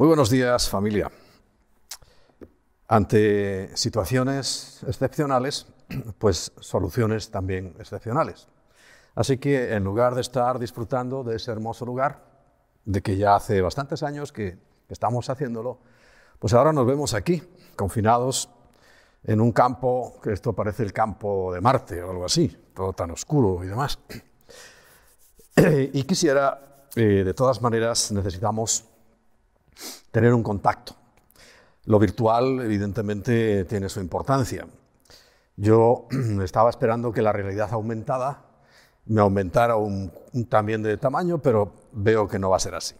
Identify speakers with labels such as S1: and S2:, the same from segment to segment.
S1: Muy buenos días familia. Ante situaciones excepcionales, pues soluciones también excepcionales. Así que en lugar de estar disfrutando de ese hermoso lugar, de que ya hace bastantes años que estamos haciéndolo, pues ahora nos vemos aquí, confinados en un campo, que esto parece el campo de Marte o algo así, todo tan oscuro y demás. Y quisiera, eh, de todas maneras, necesitamos tener un contacto. Lo virtual, evidentemente, tiene su importancia. Yo estaba esperando que la realidad aumentada me aumentara un, también de tamaño, pero veo que no va a ser así.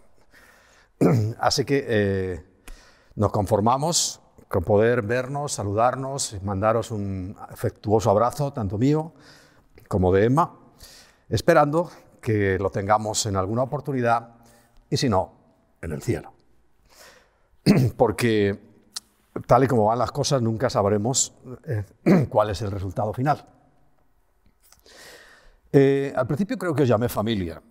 S1: Así que eh, nos conformamos con poder vernos, saludarnos, mandaros un afectuoso abrazo, tanto mío como de Emma, esperando que lo tengamos en alguna oportunidad y si no, en el cielo. Porque tal y como van las cosas, nunca sabremos eh, cuál es el resultado final. Eh, al principio creo que os llamé familia.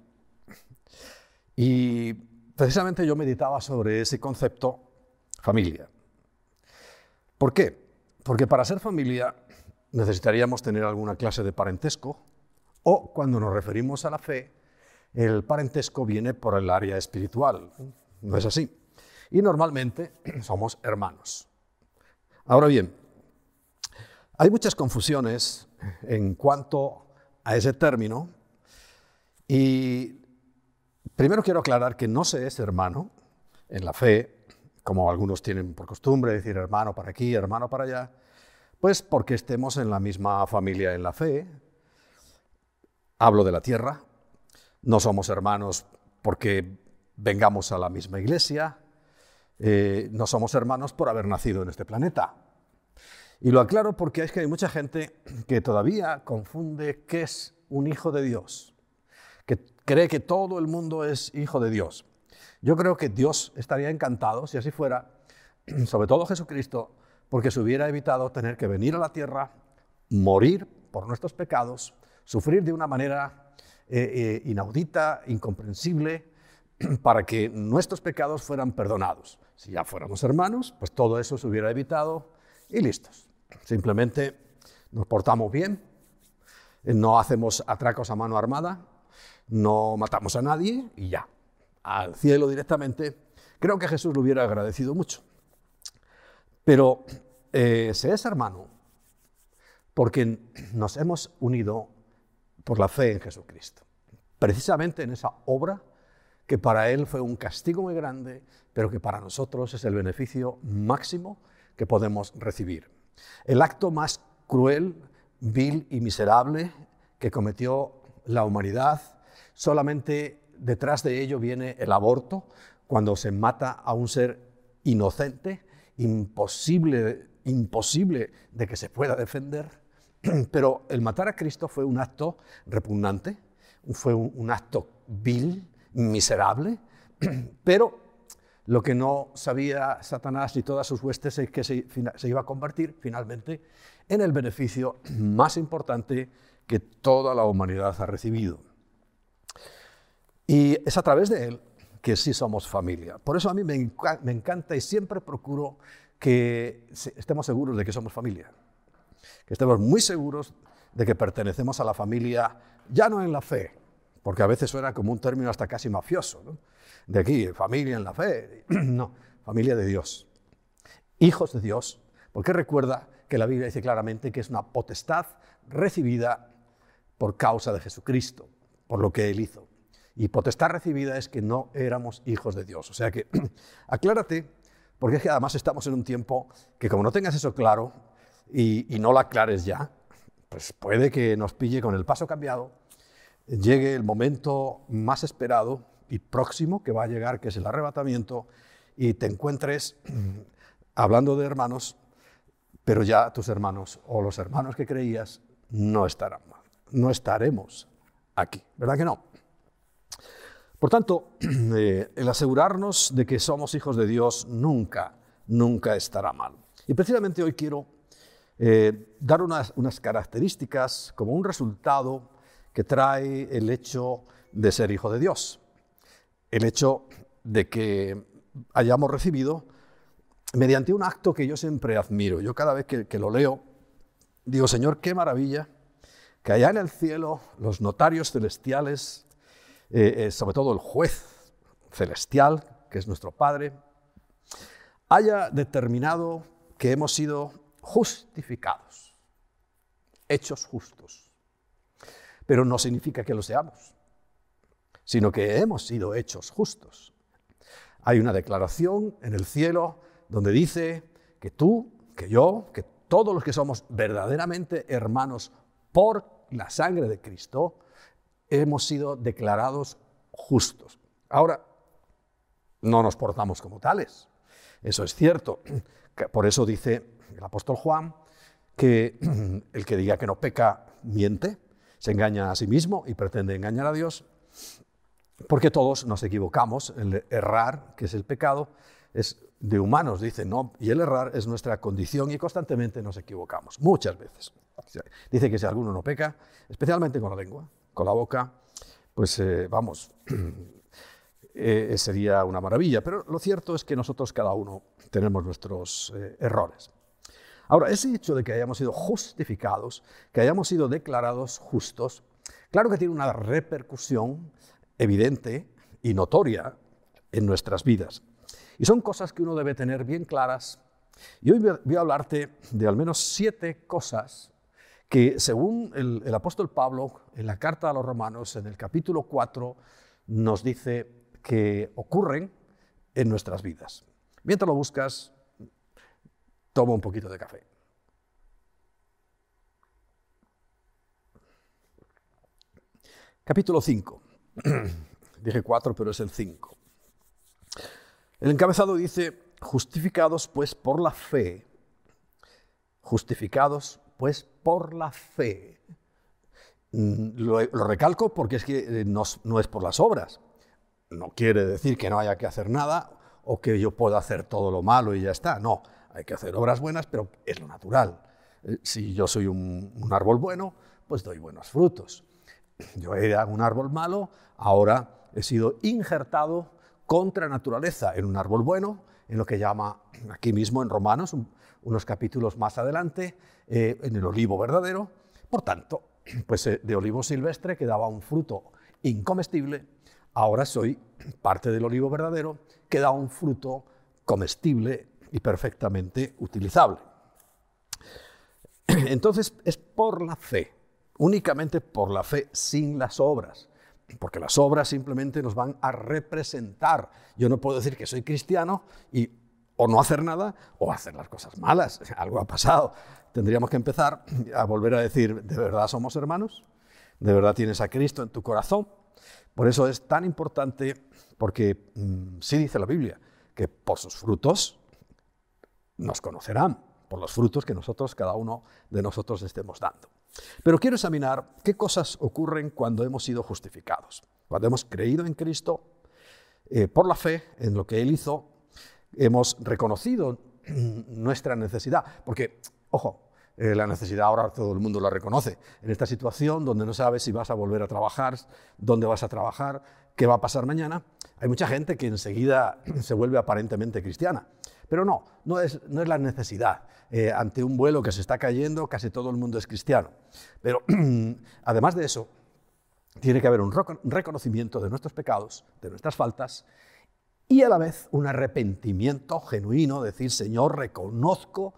S1: Y precisamente yo meditaba sobre ese concepto, familia. ¿Por qué? Porque para ser familia necesitaríamos tener alguna clase de parentesco o cuando nos referimos a la fe, el parentesco viene por el área espiritual. ¿No es así? Y normalmente somos hermanos. Ahora bien, hay muchas confusiones en cuanto a ese término y primero quiero aclarar que no se es hermano en la fe, como algunos tienen por costumbre decir hermano para aquí, hermano para allá, pues porque estemos en la misma familia en la fe, hablo de la tierra, no somos hermanos porque vengamos a la misma iglesia, eh, no somos hermanos por haber nacido en este planeta. Y lo aclaro porque es que hay mucha gente que todavía confunde qué es un hijo de Dios, que cree que todo el mundo es hijo de Dios. Yo creo que Dios estaría encantado, si así fuera, sobre todo Jesucristo, porque se hubiera evitado tener que venir a la tierra, morir por nuestros pecados, sufrir de una manera eh, eh, inaudita, incomprensible, para que nuestros pecados fueran perdonados. Si ya fuéramos hermanos, pues todo eso se hubiera evitado y listos. Simplemente nos portamos bien, eh, no hacemos atracos a mano armada, no matamos a nadie y ya, al cielo directamente. Creo que Jesús lo hubiera agradecido mucho. Pero se es hermano porque nos hemos unido por la fe en Jesucristo. Precisamente en esa obra que para Él fue un castigo muy grande, pero que para nosotros es el beneficio máximo que podemos recibir. El acto más cruel, vil y miserable que cometió la humanidad, solamente detrás de ello viene el aborto, cuando se mata a un ser inocente, imposible, imposible de que se pueda defender, Pero el matar a Cristo fue un acto repugnante, fue un, acto vil, miserable, pero lo que no sabía Satanás y todas sus huestes es que se, iba a convertir finalmente en el beneficio más importante que toda la humanidad ha recibido. Y es a través de él que sí somos familia. Por eso a mí me encanta y siempre procuro que estemos seguros de que somos familia que estemos muy seguros de que pertenecemos a la familia, ya no en la fe, porque a veces suena como un término hasta casi mafioso, de aquí, familia en la fe, no, familia de Dios, hijos de Dios, porque recuerda que la Biblia dice claramente que es una potestad recibida por causa de Jesucristo, por lo que Él hizo. Y potestad recibida es que no éramos hijos de Dios. O sea que aclárate, porque es que además estamos en un tiempo que como no tengas eso claro, y, no la aclares ya, pues puede que nos pille con el paso cambiado, llegue el momento más esperado y próximo que va a llegar, que es el arrebatamiento, y te encuentres hablando de hermanos, pero ya tus hermanos o los hermanos que creías no estarán, no estaremos aquí, ¿verdad que no? Por tanto, eh, el asegurarnos de que somos hijos de Dios nunca, nunca estará mal. Y precisamente hoy quiero eh, dar unas, características como un resultado que trae el hecho de ser hijo de Dios. El hecho de que hayamos recibido mediante un acto que yo siempre admiro. Yo cada vez que, lo leo, digo, Señor, qué maravilla que allá en el cielo los notarios celestiales, eh, eh, sobre todo el juez celestial, que es nuestro Padre, haya determinado que hemos sido justificados, hechos justos. Pero no significa que lo seamos, sino que hemos sido hechos justos. Hay una declaración en el cielo donde dice que tú, que yo, que todos los que somos verdaderamente hermanos por la sangre de Cristo, hemos sido declarados justos. Ahora, no nos portamos como tales. Eso es cierto. Por eso dice el apóstol Juan que el que diga que no peca miente, se engaña a sí mismo y pretende engañar a Dios, porque todos nos equivocamos. El errar, que es el pecado, es de humanos, dice, no, y el errar es nuestra condición y constantemente nos equivocamos, muchas veces. Dice que si alguno no peca, especialmente con la lengua, con la boca, pues eh, vamos, eh, sería una maravilla. Pero lo cierto es que nosotros cada uno tenemos nuestros eh, errores. Ahora, ese hecho de que hayamos sido justificados, que hayamos sido declarados justos, claro que tiene una repercusión evidente y notoria en nuestras vidas. Y son cosas que uno debe tener bien claras. Y hoy voy a hablarte de al menos siete cosas que según el, apóstol Pablo en la carta a los romanos, en el capítulo 4, nos dice que ocurren en nuestras vidas. Mientras lo buscas, toma un poquito de café. Capítulo 5. Dije 4, pero es el 5. El encabezado dice, justificados pues por la fe, justificados pues por la fe. Mm, lo, recalco porque es que eh, no, no es por las obras, no quiere decir que no haya que hacer nada o que yo pueda hacer todo lo malo y ya está. No, hay que hacer obras buenas, pero es lo natural. Eh, si yo soy un, árbol bueno, pues doy buenos frutos. Yo era un árbol malo, ahora he sido injertado contra naturaleza en un árbol bueno, en lo que llama aquí mismo en Romanos, unos capítulos más adelante, eh, en el olivo verdadero. Por tanto, pues eh, de olivo silvestre que daba un fruto incomestible, ahora soy parte del olivo verdadero que da un fruto comestible y perfectamente utilizable. Entonces es por la fe, únicamente por la fe, sin las obras, porque las obras simplemente nos van a representar. Yo no puedo decir que soy cristiano y o no hacer nada o hacer las cosas malas. Algo ha pasado. Tendríamos que empezar a volver a decir, ¿de verdad somos hermanos? ¿De verdad tienes a Cristo en tu corazón? Por eso es tan importante, porque mm, sí dice la Biblia, que por sus frutos nos conocerán, por los frutos que nosotros, cada uno de nosotros estemos dando. Pero quiero examinar qué cosas ocurren cuando hemos sido justificados, cuando hemos creído en Cristo eh, por la fe en lo que Él hizo, hemos reconocido nuestra necesidad, porque, ojo, eh, la necesidad ahora todo el mundo la reconoce. En esta situación donde no sabes si vas a volver a trabajar, dónde vas a trabajar, qué va a pasar mañana, hay mucha gente que enseguida se vuelve aparentemente cristiana. Pero no, no es, no la necesidad. Eh, ante un vuelo que se está cayendo, casi todo el mundo es cristiano. Pero además de eso, tiene que haber un reconocimiento de nuestros pecados, de nuestras faltas, y a la vez un arrepentimiento genuino, decir, Señor, reconozco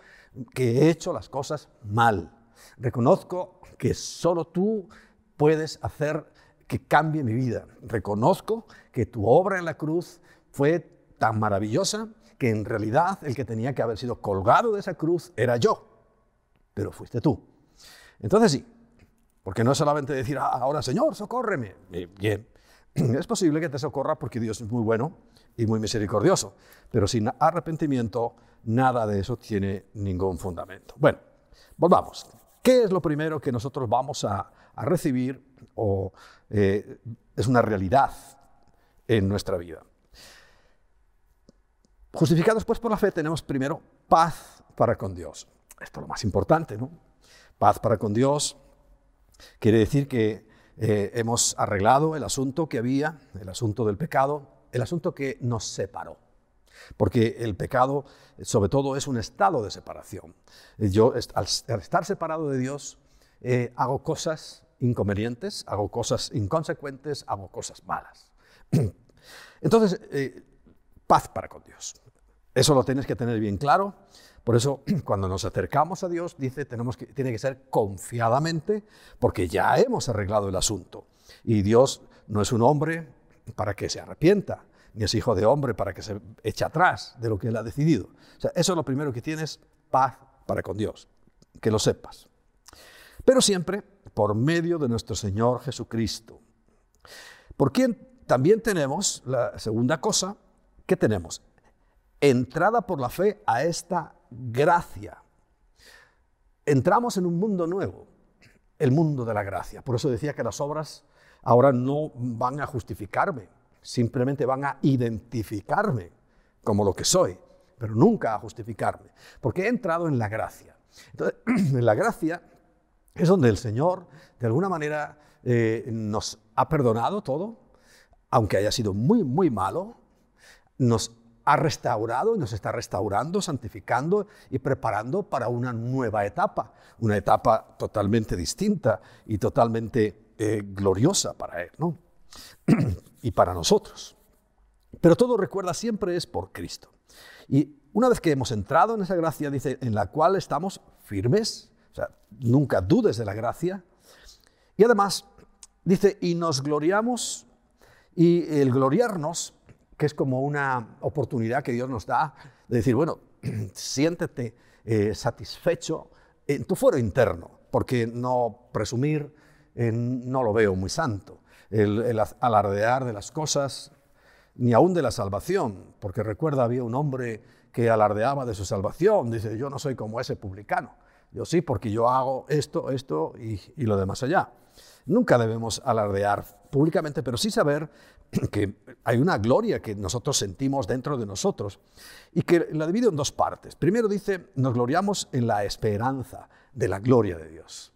S1: que he hecho las cosas mal. Reconozco que solo tú puedes hacer que cambie mi vida. Reconozco que tu obra en la cruz fue tan maravillosa que en realidad el que tenía que haber sido colgado de esa cruz era yo, pero fuiste tú. Entonces sí, porque no es solamente decir, ah, ahora Señor, socórreme. Bien, es posible que te socorra porque Dios es muy bueno y muy misericordioso, pero sin arrepentimiento nada de eso tiene ningún fundamento. Bueno, volvamos. ¿Qué es lo primero que nosotros vamos a, recibir o eh, es una realidad en nuestra vida? Justificados pues por la fe tenemos primero paz para con Dios. Esto es lo más importante, ¿no? Paz para con Dios quiere decir que eh, hemos arreglado el asunto que había, el asunto del pecado, el asunto que nos separó. Porque el pecado, sobre todo, es un estado de separación. Yo, al estar separado de Dios, eh, hago cosas inconvenientes, hago cosas inconsecuentes, hago cosas malas. Entonces, eh, paz para con Dios. Eso lo tienes que tener bien claro. Por eso, cuando nos acercamos a Dios, dice, tenemos que, tiene que ser confiadamente, porque ya hemos arreglado el asunto. Y Dios no es un hombre para que se arrepienta, ni es hijo de hombre para que se eche atrás de lo que él ha decidido. Eso es lo primero que tienes, paz para con Dios, que lo sepas. Pero siempre por medio de nuestro Señor Jesucristo. Por quien también tenemos la segunda cosa, ¿qué tenemos? Entrada por la fe a esta gracia. Entramos en un mundo nuevo, el mundo de la gracia. Por eso decía que las obras ahora no van a justificarme, simplemente van a identificarme como lo que soy, pero nunca a justificarme, porque he entrado en la gracia. Entonces, en la gracia es donde el Señor, de alguna manera, eh, nos ha perdonado todo, aunque haya sido muy, muy malo, nos ha restaurado y nos está restaurando, santificando y preparando para una nueva etapa, una etapa totalmente distinta y totalmente eh, gloriosa para Él ¿no? y para nosotros. Pero todo recuerda siempre es por Cristo. Y una vez que hemos entrado en esa gracia, dice, en la cual estamos firmes, o sea, nunca dudes de la gracia. Y además, dice, y nos gloriamos, y el gloriarnos, que es como una oportunidad que Dios nos da de decir, bueno, siéntete eh, satisfecho en tu fuero interno, porque no presumir no lo veo muy santo. el, alardear de las cosas, ni aún de la salvación, porque recuerda, había un hombre que alardeaba de su salvación, dice, yo no soy como ese publicano. Yo sí, porque yo hago esto, esto y, lo demás allá. Nunca debemos alardear públicamente, pero sí saber que hay una gloria que nosotros sentimos dentro de nosotros y que la divido en dos partes. Primero dice, nos gloriamos en la esperanza de la gloria de Dios.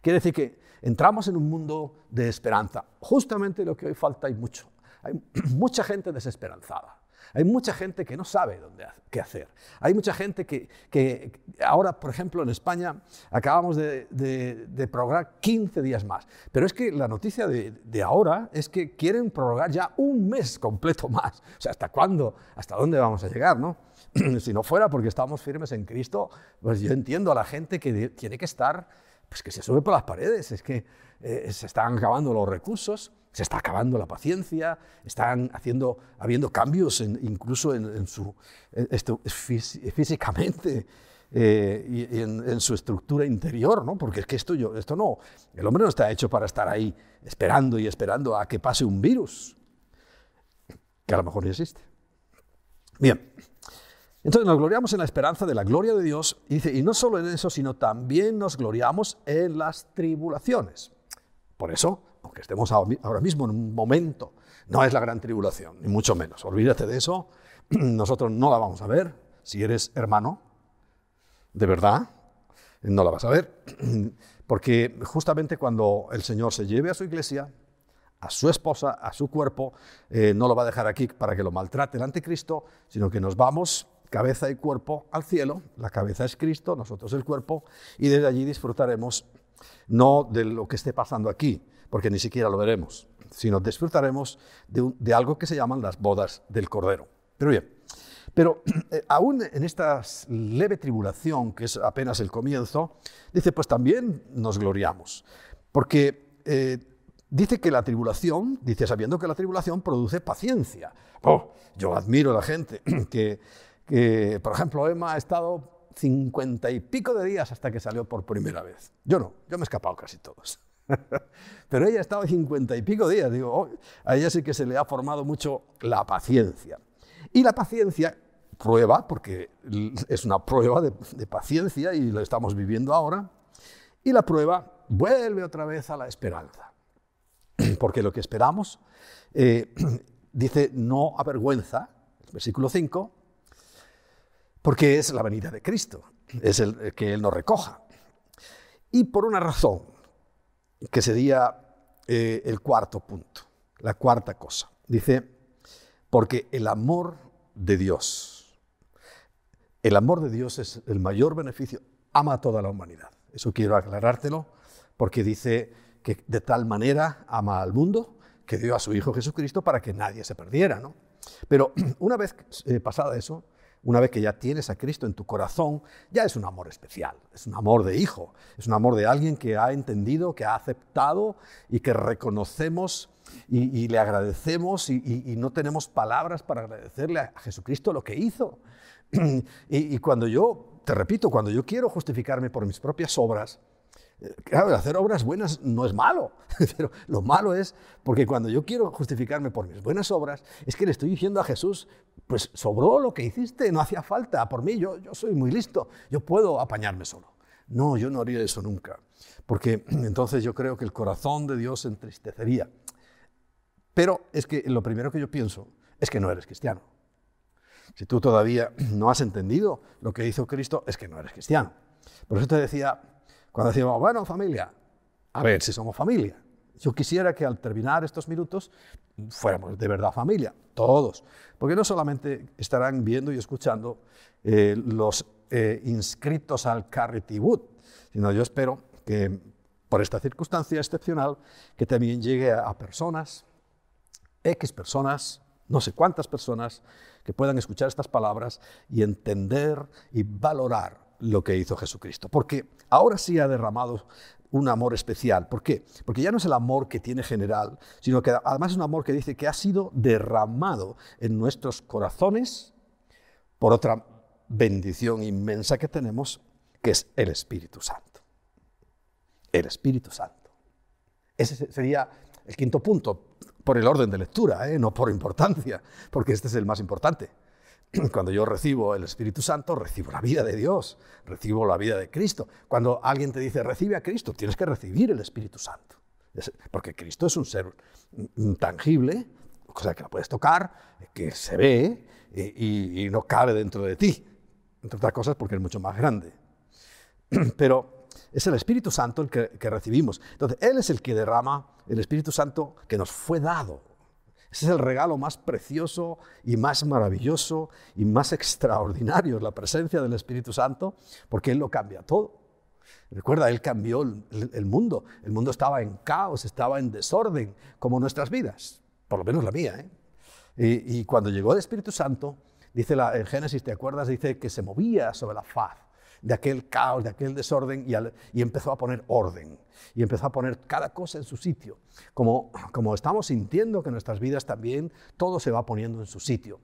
S1: Quiere decir que entramos en un mundo de esperanza. Justamente lo que hoy falta hay mucho. Hay mucha gente desesperanzada. Hay mucha gente que no sabe dónde, qué hacer. Hay mucha gente que, ahora, por ejemplo, en España acabamos de, de, prorrogar 15 días más. Pero es que la noticia de, ahora es que quieren prorrogar ya un mes completo más. O sea, ¿hasta cuándo? ¿Hasta dónde vamos a llegar? ¿no? si no fuera porque estamos firmes en Cristo, pues yo entiendo a la gente que tiene que estar, pues que se sube por las paredes. Es que eh, se están acabando los recursos se está acabando la paciencia, están haciendo, habiendo cambios incluso en, su, esto, físicamente eh, y, en, su estructura interior, ¿no? porque es que esto, yo, esto no, el hombre no está hecho para estar ahí esperando y esperando a que pase un virus, que a lo mejor ya existe. Bien, entonces nos gloriamos en la esperanza de la gloria de Dios y dice, y no solo en eso, sino también nos gloriamos en las tribulaciones. Por eso, aunque estemos ahora mismo en un momento, no es la gran tribulación, ni mucho menos. Olvídate de eso, nosotros no la vamos a ver. Si eres hermano, de verdad, no la vas a ver. Porque justamente cuando el Señor se lleve a su iglesia, a su esposa, a su cuerpo, eh, no lo va a dejar aquí para que lo maltrate el anticristo, sino que nos vamos cabeza y cuerpo al cielo, la cabeza es Cristo, nosotros el cuerpo, y desde allí disfrutaremos no de lo que esté pasando aquí, porque ni siquiera lo veremos, sino disfrutaremos de, algo que se llaman las bodas del Cordero. Pero bien, pero eh, aún en esta leve tribulación, que es apenas el comienzo, dice, pues también nos gloriamos, porque eh, dice que la tribulación, dice sabiendo que la tribulación produce paciencia. Oh, yo admiro a la gente que, que, por ejemplo, Emma ha estado cincuenta y pico de días hasta que salió por primera vez. Yo no, yo me he escapado casi todos. Pero ella estaba cincuenta y pico días. Digo, oh, a ella sí que se le ha formado mucho la paciencia. Y la paciencia prueba, porque es una prueba de, paciencia y lo estamos viviendo ahora. Y la prueba vuelve otra vez a la esperanza. Porque lo que esperamos, eh, dice, no avergüenza, versículo 5, porque es la venida de Cristo, es el que Él nos recoja. Y por una razón, que sería eh, el cuarto punto, la cuarta cosa. Dice, porque el amor de Dios. El amor de Dios es el mayor beneficio. Ama a toda la humanidad. Eso quiero aclarártelo, porque dice que de tal manera ama al mundo que dio a su Hijo Jesucristo para que nadie se perdiera. ¿no? Pero una vez eh, pasada eso, una vez que ya tienes a Cristo en tu corazón, ya es un amor especial, es un amor de hijo, es un amor de alguien que ha entendido, que ha aceptado y que reconocemos y, le agradecemos y, no tenemos palabras para agradecerle a Jesucristo lo que hizo. y cuando yo, te repito, cuando yo quiero justificarme por mis propias obras, Claro, hacer obras buenas no es malo, pero lo malo es porque cuando yo quiero justificarme por mis buenas obras, es que le estoy diciendo a Jesús, pues sobró lo que hiciste, no hacía falta, por mí yo, yo soy muy listo, yo puedo apañarme solo. No, yo no haría eso nunca, porque entonces yo creo que el corazón de Dios se entristecería. Pero es que lo primero que yo pienso es que no eres cristiano. Si tú todavía no has entendido lo que hizo Cristo, es que no eres cristiano. Por eso te decía cuando decimos, bueno, familia, a ver si somos familia. Yo quisiera que al terminar estos minutos fuéramos de verdad familia, todos, porque no solamente estarán viendo y escuchando eh, los eh, inscritos al Carrety Wood, sino yo espero que por esta circunstancia excepcional, que también llegue a, a personas, X personas, no sé cuántas personas, que puedan escuchar estas palabras y entender y valorar lo que hizo Jesucristo. Porque ahora sí ha derramado un amor especial. ¿Por qué? Porque ya no es el amor que tiene general, sino que además es un amor que dice que ha sido derramado en nuestros corazones por otra bendición inmensa que tenemos, que es el Espíritu Santo. El Espíritu Santo. Ese sería el quinto punto, por el orden de lectura, ¿eh? no por importancia, porque este es el más importante. Cuando yo recibo el Espíritu Santo, recibo la vida de Dios, recibo la vida de Cristo. Cuando alguien te dice, recibe a Cristo, tienes que recibir el Espíritu Santo. Porque Cristo es un ser tangible, o sea, que lo puedes tocar, que se ve y, no cabe dentro de ti. Entre otras cosas porque es mucho más grande. Pero es el Espíritu Santo el que, que recibimos. Entonces, Él es el que derrama el Espíritu Santo que nos fue dado ese es el regalo más precioso y más maravilloso y más extraordinario, la presencia del Espíritu Santo, porque Él lo cambia todo. Recuerda, Él cambió el, mundo. El mundo estaba en caos, estaba en desorden, como nuestras vidas, por lo menos la mía. ¿eh? Y, y, cuando llegó el Espíritu Santo, dice la, en Génesis, ¿te acuerdas? Dice que se movía sobre la faz de aquel caos, de aquel desorden, y, empezó a poner orden, y empezó a poner cada cosa en su sitio. Como, como estamos sintiendo que en nuestras vidas también todo se va poniendo en su sitio.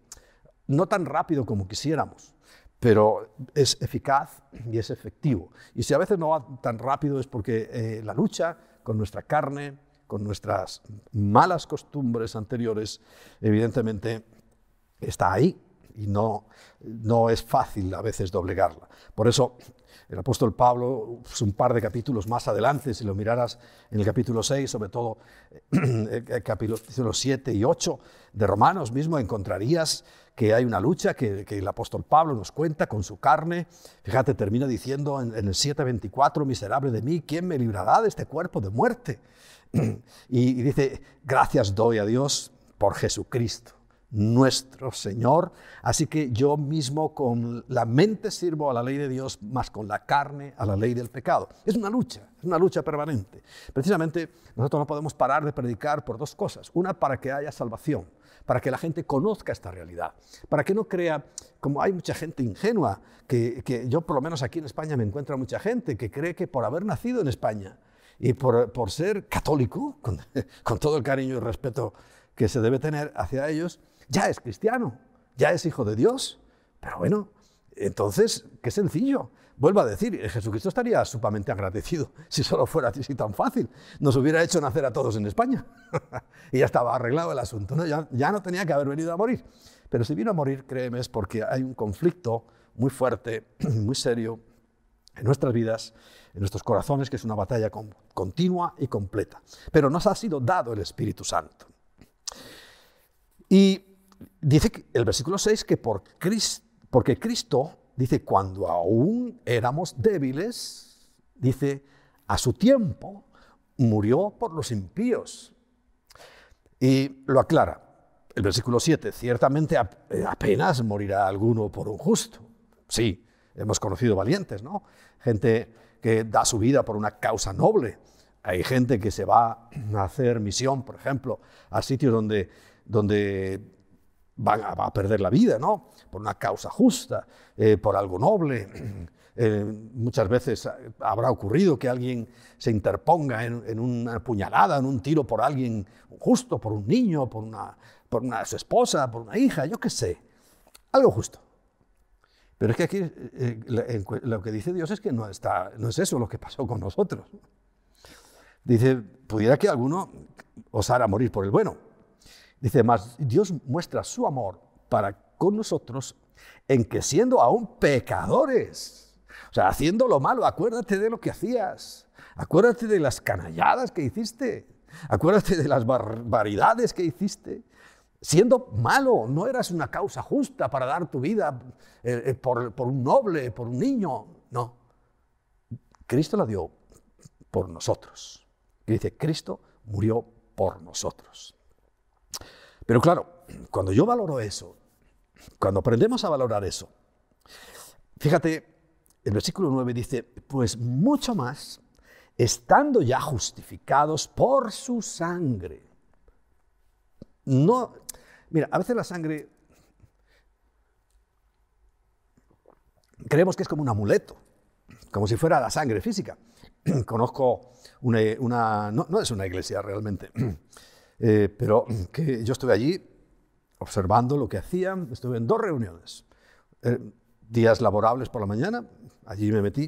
S1: No tan rápido como quisiéramos, pero es eficaz y es efectivo. Y si a veces no va tan rápido es porque eh, la lucha con nuestra carne, con nuestras malas costumbres anteriores, evidentemente está ahí y no, no es fácil a veces doblegarla. Por eso el apóstol Pablo, pues, un par de capítulos más adelante, si lo miraras en el capítulo 6, sobre todo el capítulo 7 y 8 de Romanos mismo, encontrarías que hay una lucha que, el apóstol Pablo nos cuenta con su carne. Fíjate, termina diciendo en, en el 7:24, miserable de mí, ¿quién me librará de este cuerpo de muerte? y dice, gracias doy a Dios por Jesucristo nuestro Señor. Así que yo mismo con la mente sirvo a la ley de Dios, más con la carne a la ley del pecado. Es una lucha, es una lucha permanente. Precisamente nosotros no podemos parar de predicar por dos cosas. Una, para que haya salvación, para que la gente conozca esta realidad, para que no crea, como hay mucha gente ingenua, que, yo por lo menos aquí en España me encuentro mucha gente que cree que por haber nacido en España y por, ser católico, con, con todo el cariño y respeto que se debe tener hacia ellos, ya es cristiano, ya es hijo de Dios. Pero bueno, entonces, qué sencillo. Vuelvo a decir, Jesucristo estaría sumamente agradecido si solo fuera así tan fácil. Nos hubiera hecho nacer a todos en España y ya estaba arreglado el asunto. ya no tenía que haber venido a morir. Pero si vino a morir, créeme, es porque hay un conflicto muy fuerte, muy serio en nuestras vidas, en nuestros corazones, que es una batalla continua y completa. Pero nos ha sido dado el Espíritu Santo. Y dice el versículo 6 que por Cristo, porque Cristo, dice, cuando aún éramos débiles, dice, a su tiempo murió por los impíos. Y lo aclara. el versículo 7, ciertamente eh, apenas morirá alguno por un justo. Sí, hemos conocido valientes, ¿no? Gente que da su vida por una causa noble. Hay gente que se va a hacer misión, por ejemplo, a sitios donde, donde van a, perder la vida, ¿no? Por una causa justa, eh, por algo noble. Eh, muchas veces habrá ocurrido que alguien se interponga en, una puñalada, en un tiro por alguien justo, por un niño, por una, por una su esposa, por una hija, yo qué sé. Algo justo. Pero es que aquí eh, lo que dice Dios es que no, está, no es eso lo que pasó con nosotros. Dice, pudiera que alguno osara morir por el bueno. Dice, más Dios muestra su amor para con nosotros en que siendo aún pecadores, o sea, haciendo lo malo, acuérdate de lo que hacías, acuérdate de las canalladas que hiciste, acuérdate de las barbaridades que hiciste, siendo malo, no eras una causa justa para dar tu vida eh, eh, por, un noble, por un niño, no. Cristo la dio por nosotros. Y dice, Cristo murió por nosotros. Pero claro, cuando yo valoro eso, cuando aprendemos a valorar eso, fíjate, el versículo 9 dice, pues mucho más, estando ya justificados por su sangre. No, Mira, a veces la sangre creemos que es como un amuleto, como si fuera la sangre física. Conozco una, no, es una iglesia realmente, eh, pero que yo estuve allí observando lo que hacían, estuve en dos reuniones, eh, días laborables por la mañana, allí me metí,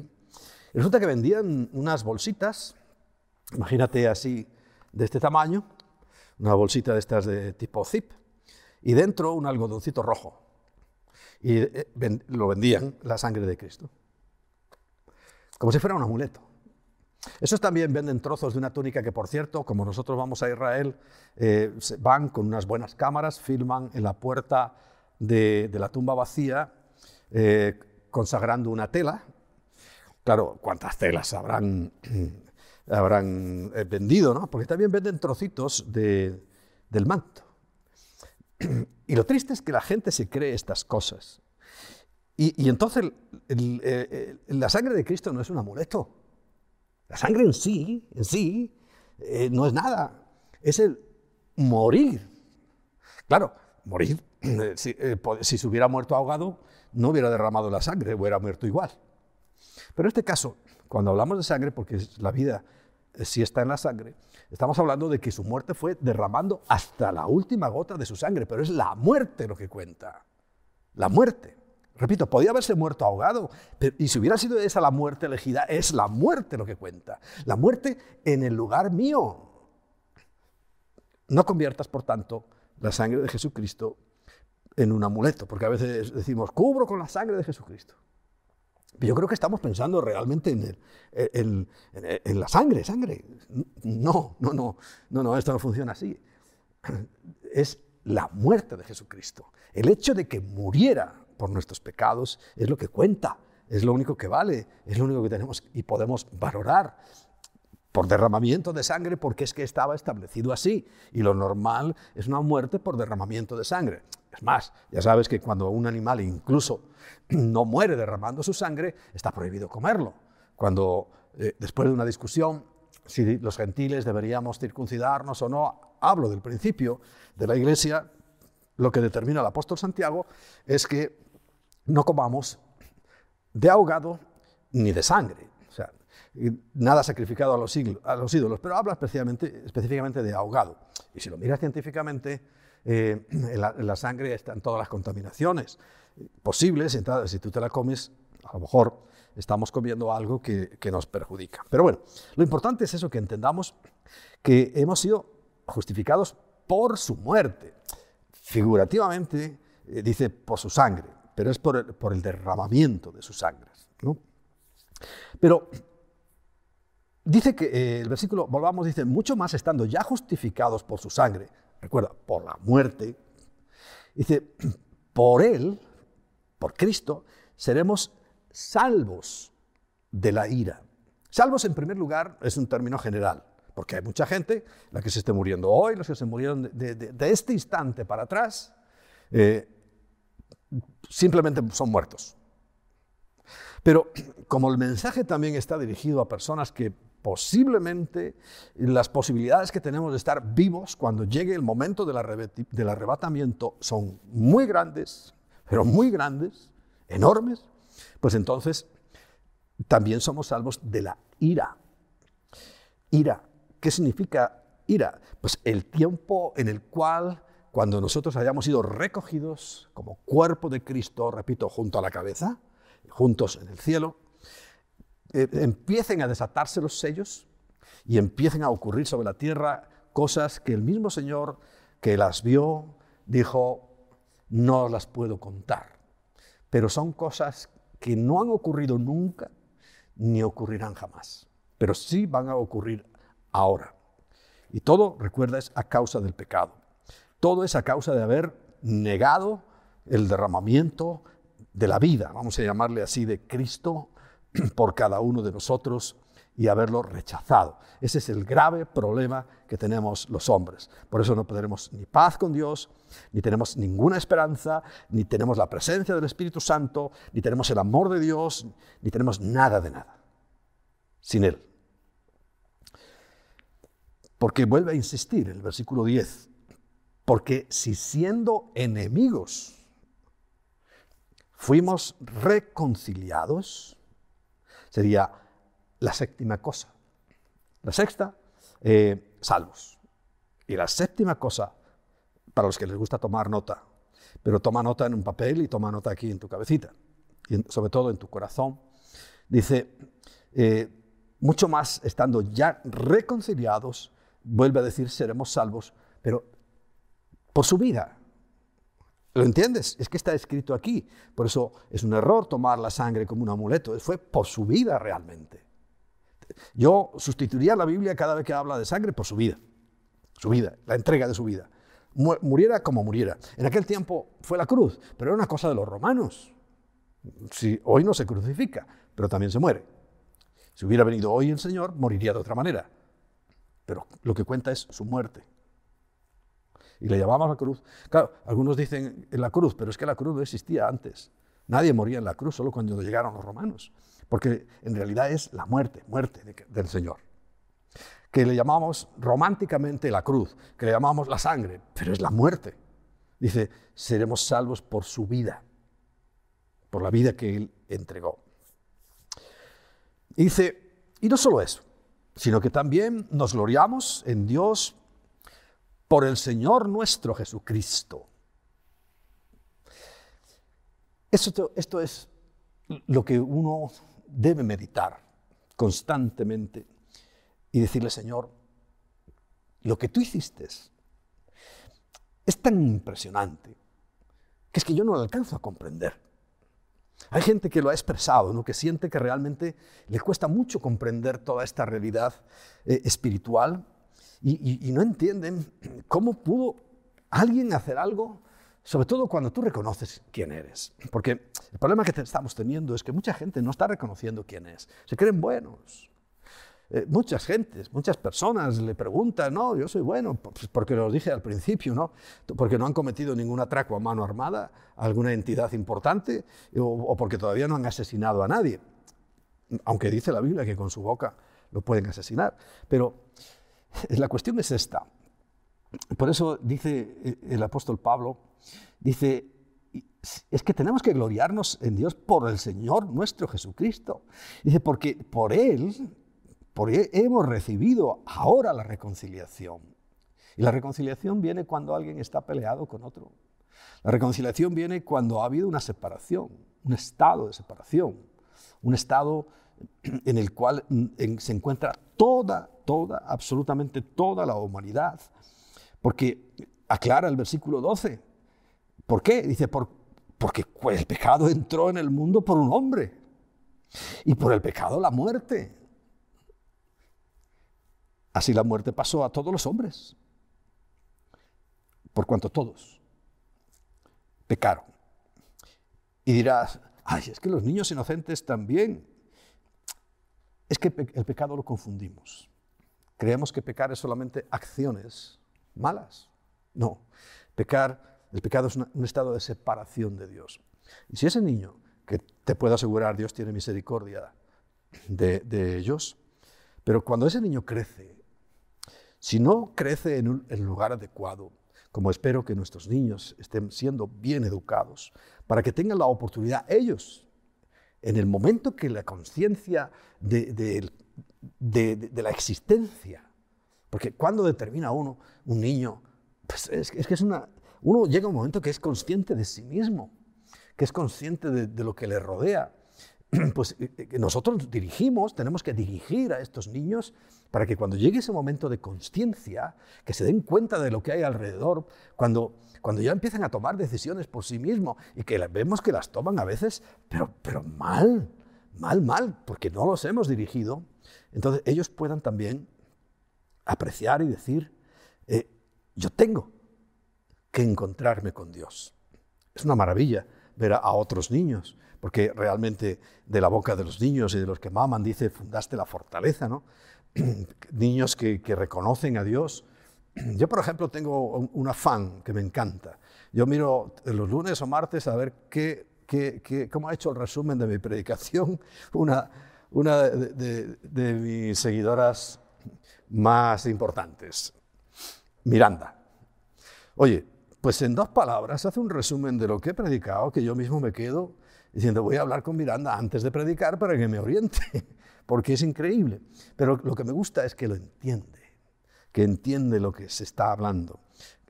S1: y resulta que vendían unas bolsitas, imagínate así, de este tamaño, una bolsita de estas de tipo zip, y dentro un algodoncito rojo. Y eh, lo vendían la sangre de Cristo. Como si fuera un amuleto. Esos también venden trozos de una túnica que, por cierto, como nosotros vamos a Israel, eh, van con unas buenas cámaras, filman en la puerta de, la tumba vacía, eh, consagrando una tela. Claro, ¿cuántas telas habrán, habrán vendido? ¿no? Porque también venden trocitos del manto. Y lo triste es que la gente se cree estas cosas. Y, entonces eh, la sangre de Cristo no es un amuleto. La sangre en sí, en sí, eh, no es nada. Es el morir. Claro, morir. Si, eh, si, se hubiera muerto ahogado, no hubiera derramado la sangre, hubiera muerto igual. Pero en este caso, cuando hablamos de sangre, porque la vida sí está en la sangre, Estamos hablando de que su muerte fue derramando hasta la última gota de su sangre, pero es la muerte lo que cuenta. La muerte. Repito, podía haberse muerto ahogado, y si hubiera sido esa la muerte elegida, es la muerte lo que cuenta. La muerte en el lugar mío. No conviertas, por tanto, la sangre de Jesucristo en un amuleto, porque a veces decimos, cubro con la sangre de Jesucristo. Yo creo que estamos pensando realmente en, en, la sangre, sangre. No, no, no, no, no, esto no funciona así. Es la muerte de Jesucristo. El hecho de que muriera por nuestros pecados es lo que cuenta, es lo único que vale, es lo único que tenemos y podemos valorar por derramamiento de sangre porque es que estaba establecido así y lo normal es una muerte por derramamiento de sangre. Es más, ya sabes que cuando un animal incluso no muere derramando su sangre, está prohibido comerlo. Cuando eh, después de una discusión si los gentiles deberíamos circuncidarnos o no, hablo del principio de la iglesia, lo que determina el apóstol Santiago es que no comamos de ahogado ni de sangre. O sea, nada sacrificado a los, ídolos, pero habla específicamente, de ahogado. Y si lo miras científicamente, eh, en, la, sangre están todas las contaminaciones posibles, entonces si tú te la comes, a lo mejor estamos comiendo algo que, nos perjudica. Pero bueno, lo importante es eso, que entendamos que hemos sido justificados por su muerte. Figurativamente eh, dice por su sangre, pero es por el, derramamiento de su sangre. ¿no? Pero dice que eh, el versículo, volvamos, dice, mucho más estando ya justificados por su sangre, recuerda, por la muerte, dice, por él, por Cristo, seremos salvos de la ira. Salvos, en primer lugar, es un término general, porque hay mucha gente, la que se esté muriendo hoy, los que se murieron de este instante para atrás, eh, simplemente son muertos. Pero como el mensaje también está dirigido a personas que posiblemente las posibilidades que tenemos de estar vivos cuando llegue el momento del, arrebatamiento son muy grandes, pero muy grandes, enormes, pues entonces también somos salvos de la ira. Ira. ¿Qué significa ira? Pues el tiempo en el cual, cuando nosotros hayamos sido recogidos como cuerpo de Cristo, repito, junto a la cabeza, juntos en el cielo, eh, empiecen a desatarse los sellos y empiecen a ocurrir sobre la tierra cosas que el mismo Señor que las vio dijo, no las puedo contar. Pero son cosas que no han ocurrido nunca ni ocurrirán jamás. Pero sí van a ocurrir ahora. Y todo, recuerda, es a causa del pecado. Todo es a causa de haber negado el derramamiento de la vida, vamos a llamarle así, de Cristo por cada uno de nosotros y haberlo rechazado. Ese es el grave problema que tenemos los hombres. Por eso no tendremos ni paz con Dios, ni tenemos ninguna esperanza, ni tenemos la presencia del Espíritu Santo, ni tenemos el amor de Dios, ni tenemos nada de nada sin Él. Porque vuelve a insistir el versículo 10, porque si siendo enemigos fuimos reconciliados, sería la séptima cosa. La sexta, eh, salvos. Y la séptima cosa, para los que les gusta tomar nota, pero toma nota en un papel y toma nota aquí en tu cabecita, y sobre todo en tu corazón, dice, eh, mucho más estando ya reconciliados, vuelve a decir, seremos salvos, pero por su vida. ¿Lo entiendes? Es que está escrito aquí. Por eso es un error tomar la sangre como un amuleto. Fue por su vida realmente. Yo sustituiría la Biblia cada vez que habla de sangre por su vida. Su vida, la entrega de su vida. Mu- Muriera como muriera. En aquel tiempo fue la cruz, pero era una cosa de los romanos. Si hoy no se crucifica, pero también se muere. Si hubiera venido hoy el Señor, moriría de otra manera. Pero lo que cuenta es su muerte. Y le llamamos la cruz. Claro, algunos dicen en la cruz, pero es que la cruz no existía antes. Nadie moría en la cruz, solo cuando llegaron los romanos. Porque en realidad es la muerte, muerte de- del Señor. Que le llamamos románticamente la cruz, que le llamamos la sangre, pero es la muerte. Dice, seremos salvos por su vida, por la vida que Él entregó. Y dice, y no solo eso, sino que también nos gloriamos en Dios por el Señor nuestro Jesucristo. Esto, esto es lo que uno debe meditar constantemente y decirle, Señor, lo que tú hiciste es tan impresionante que es que yo no lo alcanzo a comprender. Hay gente que lo ha expresado, ¿no? que siente que realmente le cuesta mucho comprender toda esta realidad eh, espiritual y, no entienden cómo pudo alguien hacer algo, sobre todo cuando tú reconoces quién eres. Porque el problema que estamos teniendo es que mucha gente no está reconociendo quién es, se creen buenos. Eh, muchas gentes, muchas personas le preguntan, no, yo soy bueno, pues porque lo dije al principio, ¿no? Porque no han cometido ningún atraco a mano armada a alguna entidad importante o, o porque todavía no han asesinado a nadie. Aunque dice la Biblia que con su boca lo pueden asesinar. Pero la cuestión es esta. Por eso dice eh, el apóstol Pablo, dice, es que tenemos que gloriarnos en Dios por el Señor nuestro Jesucristo. Dice, porque por Él, por Él hemos recibido ahora la reconciliación. Y la reconciliación viene cuando alguien está peleado con otro. La reconciliación viene cuando ha habido una separación, un estado de separación, un estado en el cual mm, se encuentra toda, toda, absolutamente toda la humanidad. Porque aclara el versículo 12. ¿Por qué? Dice, por- porque el pecado entró en el mundo por un hombre. Y por el pecado la muerte. Así la muerte pasó a todos los hombres. Por cuanto todos pecaron. Y dirás, ay, es que los niños inocentes también. Es que el pecado lo confundimos. Creemos que pecar es solamente acciones malas. No, pecar, el pecado es un estado de separación de Dios. Y si ese niño, que te puedo asegurar, Dios tiene misericordia de, ellos, pero cuando ese niño crece, si no crece en un lugar adecuado, como espero que nuestros niños estén siendo bien educados, para que tengan la oportunidad ellos, en el momento que la conciencia de, la existencia, porque cuando determina uno, un niño, pues es, que es una, uno llega a un momento que es consciente de sí mismo, que es consciente de lo que le rodea, pues eh, eh, nosotros dirigimos, tenemos que dirigir a estos niños para que cuando llegue ese momento de conciencia, que se den cuenta de lo que hay alrededor, cuando, cuando ya empiezan a tomar decisiones por sí mismos y que vemos que las toman a veces, pero, pero mal, mal, mal, porque no los hemos dirigido, entonces ellos puedan también apreciar y decir, eh, yo tengo que encontrarme con Dios. Es una maravilla ver a otros niños porque realmente de la boca de los niños y de los que maman dice, fundaste la fortaleza, ¿no? niños que, reconocen a Dios. Yo, por ejemplo, tengo un, afán que me encanta. Yo miro los lunes o martes a ver qué, qué, cómo ha hecho el resumen de mi predicación una, una de, de mis seguidoras más importantes, Miranda. Oye, pues en dos palabras hace un resumen de lo que he predicado que yo mismo me quedo diciendo, voy a hablar con Miranda antes de predicar para que me oriente, porque es increíble. Pero lo que me gusta es que lo entiende, que entiende lo que se está hablando.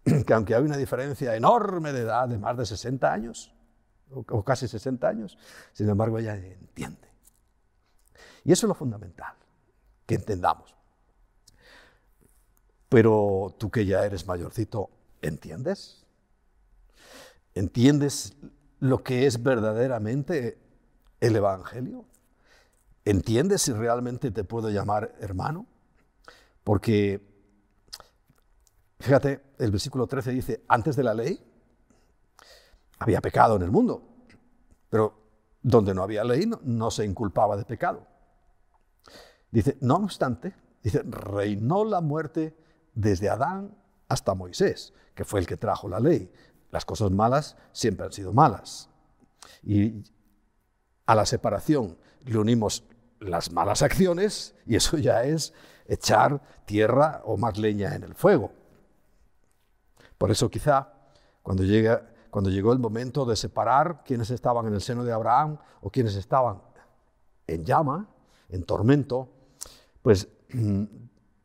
S1: Que aunque hay una diferencia enorme de edad, de más de 60 años, o casi 60 años, sin embargo ella entiende. Y eso es lo fundamental, que entendamos. Pero tú que ya eres mayorcito, ¿entiendes? ¿Entiendes lo que es verdaderamente el Evangelio? ¿Entiendes si realmente te puedo llamar hermano? Porque, fíjate, el versículo 13 dice, antes de la ley había pecado en el mundo, pero donde no había ley no, se inculpaba de pecado. Dice, no obstante, dice, reinó la muerte desde Adán hasta Moisés, que fue el que trajo la ley. Las cosas malas siempre han sido malas. Y a la separación le unimos las malas acciones y eso ya es echar tierra o más leña en el fuego. Por eso quizá cuando, llega, cuando llegó el momento de separar quienes estaban en el seno de Abraham o quienes estaban en llama, en tormento, pues mm,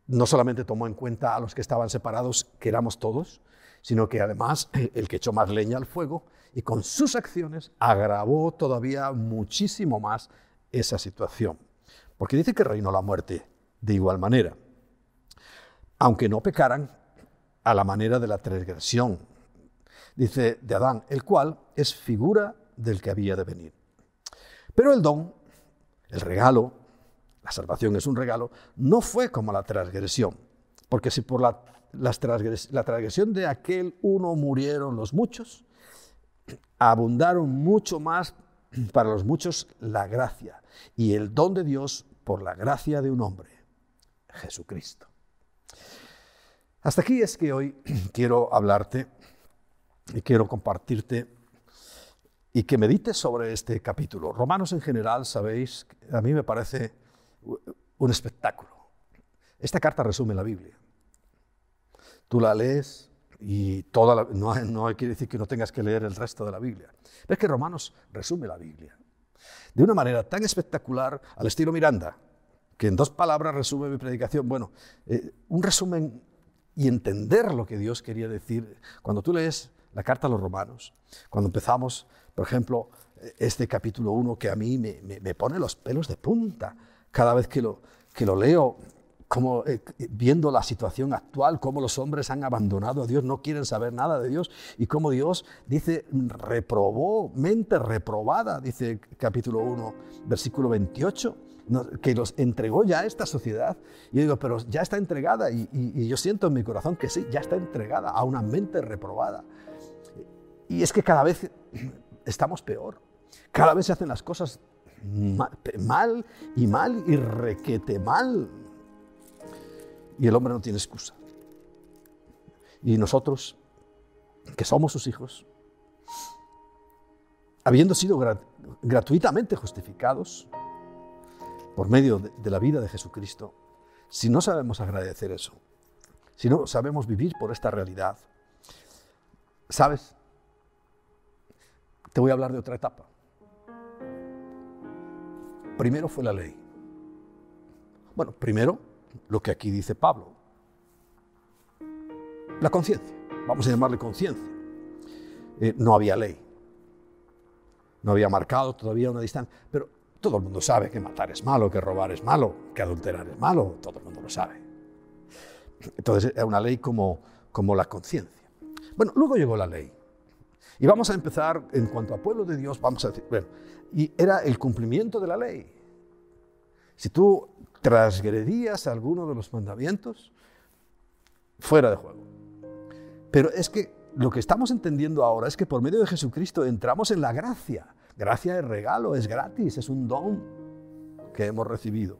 S1: no solamente tomó en cuenta a los que estaban separados, que éramos todos, sino que además el que echó más leña al fuego y con sus acciones agravó todavía muchísimo más esa situación. Porque dice que reinó la muerte de igual manera, aunque no pecaran a la manera de la transgresión, dice de Adán, el cual es figura del que había de venir. Pero el don, el regalo, la salvación es un regalo, no fue como la transgresión, porque si por la la transgresión de aquel uno murieron los muchos, abundaron mucho más para los muchos la gracia y el don de Dios por la gracia de un hombre, Jesucristo. Hasta aquí es que hoy quiero hablarte y quiero compartirte y que medites sobre este capítulo. Romanos en general, sabéis, a mí me parece un espectáculo. Esta carta resume la Biblia. Tú la lees y toda no, no quiere decir que no tengas que leer el resto de la Biblia. Ves que Romanos resume la Biblia de una manera tan espectacular al estilo Miranda, que en dos palabras resume mi predicación. Bueno, eh, un resumen y entender lo que Dios quería decir. Cuando tú lees la carta a los romanos, cuando empezamos, por ejemplo, este capítulo 1 que a mí me, me, pone los pelos de punta cada vez que lo, que lo leo, como, eh, viendo la situación actual, cómo los hombres han abandonado a Dios, no quieren saber nada de Dios, y cómo Dios dice, reprobó, mente reprobada, dice capítulo 1, versículo 28, que los entregó ya a esta sociedad. Y yo digo, pero ya está entregada, y, y yo siento en mi corazón que sí, ya está entregada a una mente reprobada. Y es que cada vez estamos peor, cada vez se hacen las cosas mal y mal y requete mal Y el hombre no tiene excusa. Y nosotros, que somos sus hijos, habiendo sido gratuitamente justificados por medio de la vida de Jesucristo, si no sabemos agradecer eso, si no sabemos vivir por esta realidad, ¿sabes? Te voy a hablar de otra etapa. Primero fue la ley. Bueno, primero lo que aquí dice Pablo. La conciencia. Vamos a llamarle conciencia. Eh, no había ley. No había marcado todavía una distancia. Pero todo el mundo sabe que matar es malo, que robar es malo, que adulterar es malo. Todo el mundo lo sabe. Entonces era una ley como, como la conciencia. Bueno, luego llegó la ley. Y vamos a empezar, en cuanto a pueblo de Dios, vamos a decir, bueno, y era el cumplimiento de la ley. Si tú transgredías alguno de los mandamientos, fuera de juego. Pero es que lo que estamos entendiendo ahora es que por medio de Jesucristo entramos en la gracia. Gracia es regalo, es gratis, es un don que hemos recibido.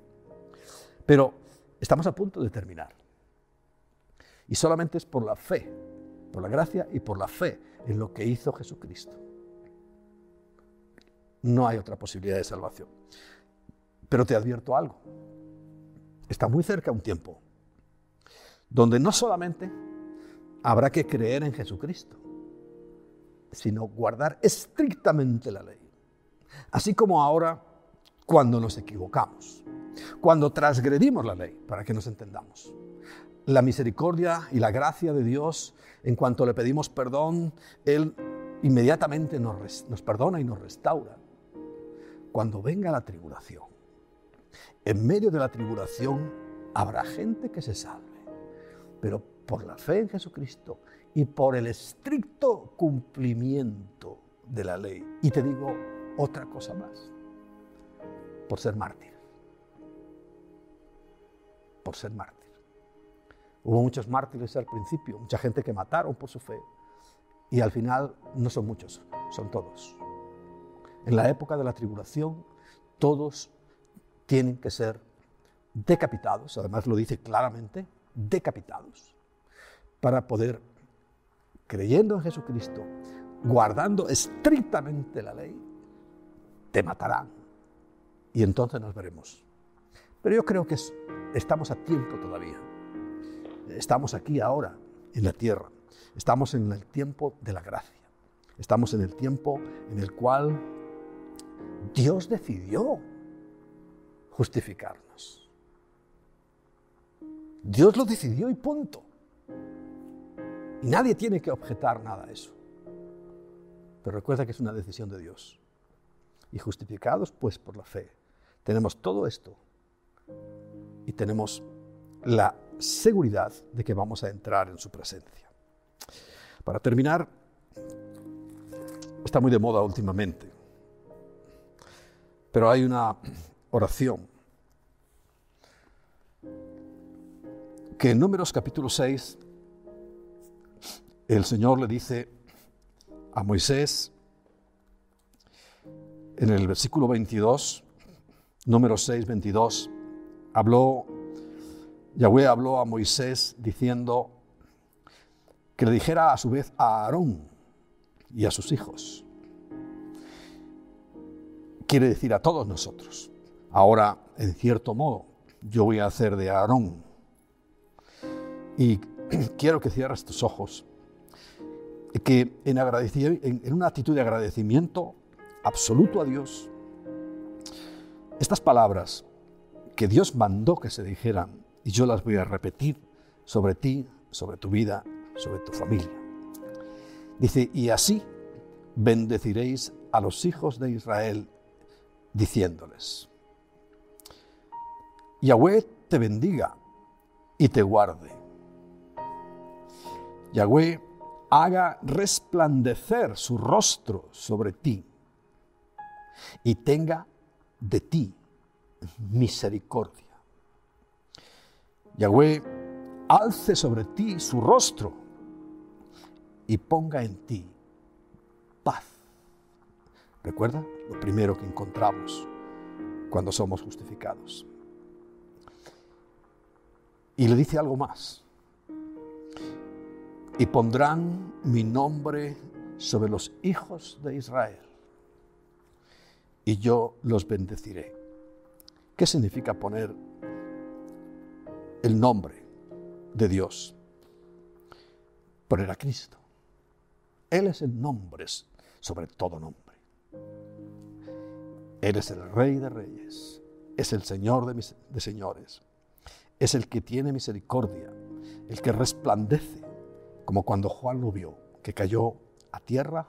S1: Pero estamos a punto de terminar. Y solamente es por la fe, por la gracia y por la fe en lo que hizo Jesucristo. No hay otra posibilidad de salvación. Pero te advierto algo. Está muy cerca un tiempo donde no solamente habrá que creer en Jesucristo, sino guardar estrictamente la ley. Así como ahora cuando nos equivocamos, cuando transgredimos la ley, para que nos entendamos. La misericordia y la gracia de Dios, en cuanto le pedimos perdón, Él inmediatamente nos, perdona y nos restaura. Cuando venga la tribulación, en medio de la tribulación habrá gente que se salve, pero por la fe en Jesucristo y por el estricto cumplimiento de la ley. Y te digo otra cosa más, por ser mártir. Por ser mártir. Hubo muchos mártires al principio, mucha gente que mataron por su fe. Y al final no son muchos, son todos. En la época de la tribulación, todos tienen que ser decapitados, además lo dice claramente, decapitados, para poder, creyendo en Jesucristo, guardando estrictamente la ley, te matarán. Y entonces nos veremos. Pero yo creo que estamos a tiempo todavía. Estamos aquí ahora, en la tierra. Estamos en el tiempo de la gracia. Estamos en el tiempo en el cual Dios decidió justificarnos. Dios lo decidió y punto. Y nadie tiene que objetar nada a eso. Pero recuerda que es una decisión de Dios. Y justificados pues por la fe. Tenemos todo esto y tenemos la seguridad de que vamos a entrar en su presencia. Para terminar, está muy de moda últimamente, pero hay una oración. Que en Números capítulo 6 el Señor le dice a Moisés en el versículo 22, número 6, 22, habló, Yahweh habló a Moisés diciendo que le dijera a su vez a Aarón y a sus hijos. Quiere decir a todos nosotros. Ahora, en cierto modo, yo voy a hacer de Aarón. Y quiero que cierres tus ojos. Que en, en una actitud de agradecimiento absoluto a Dios, estas palabras que Dios mandó que se dijeran, y yo las voy a repetir sobre ti, sobre tu vida, sobre tu familia. Dice, y así bendeciréis a los hijos de Israel, diciéndoles, Yahweh te bendiga y te guarde. Yahweh haga resplandecer su rostro sobre ti y tenga de ti misericordia. Yahweh alce sobre ti su rostro y ponga en ti paz. Recuerda lo primero que encontramos cuando somos justificados. Y le dice algo más. Y pondrán mi nombre sobre los hijos de Israel. Y yo los bendeciré. ¿Qué significa poner el nombre de Dios? Poner a Cristo. Él es el nombre sobre todo nombre. Él es el Rey de Reyes, es el Señor de, de señores, es el que tiene misericordia, el que resplandece, como cuando Juan lo vio, que cayó a tierra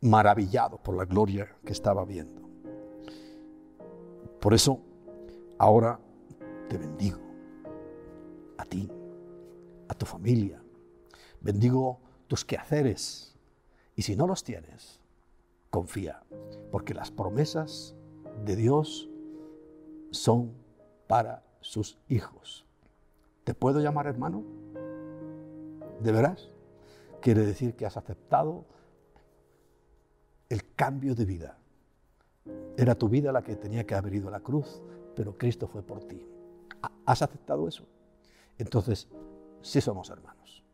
S1: maravillado por la gloria que estaba viendo. Por eso, ahora te bendigo, a ti, a tu familia, bendigo tus quehaceres, y si no los tienes, confía, porque las promesas de Dios son para sus hijos. ¿Te puedo llamar hermano? ¿De veras? Quiere decir que has aceptado el cambio de vida. Era tu vida la que tenía que haber ido a la cruz, pero Cristo fue por ti. ¿Has aceptado eso? Entonces, sí somos hermanos.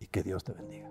S1: Y que Dios te bendiga.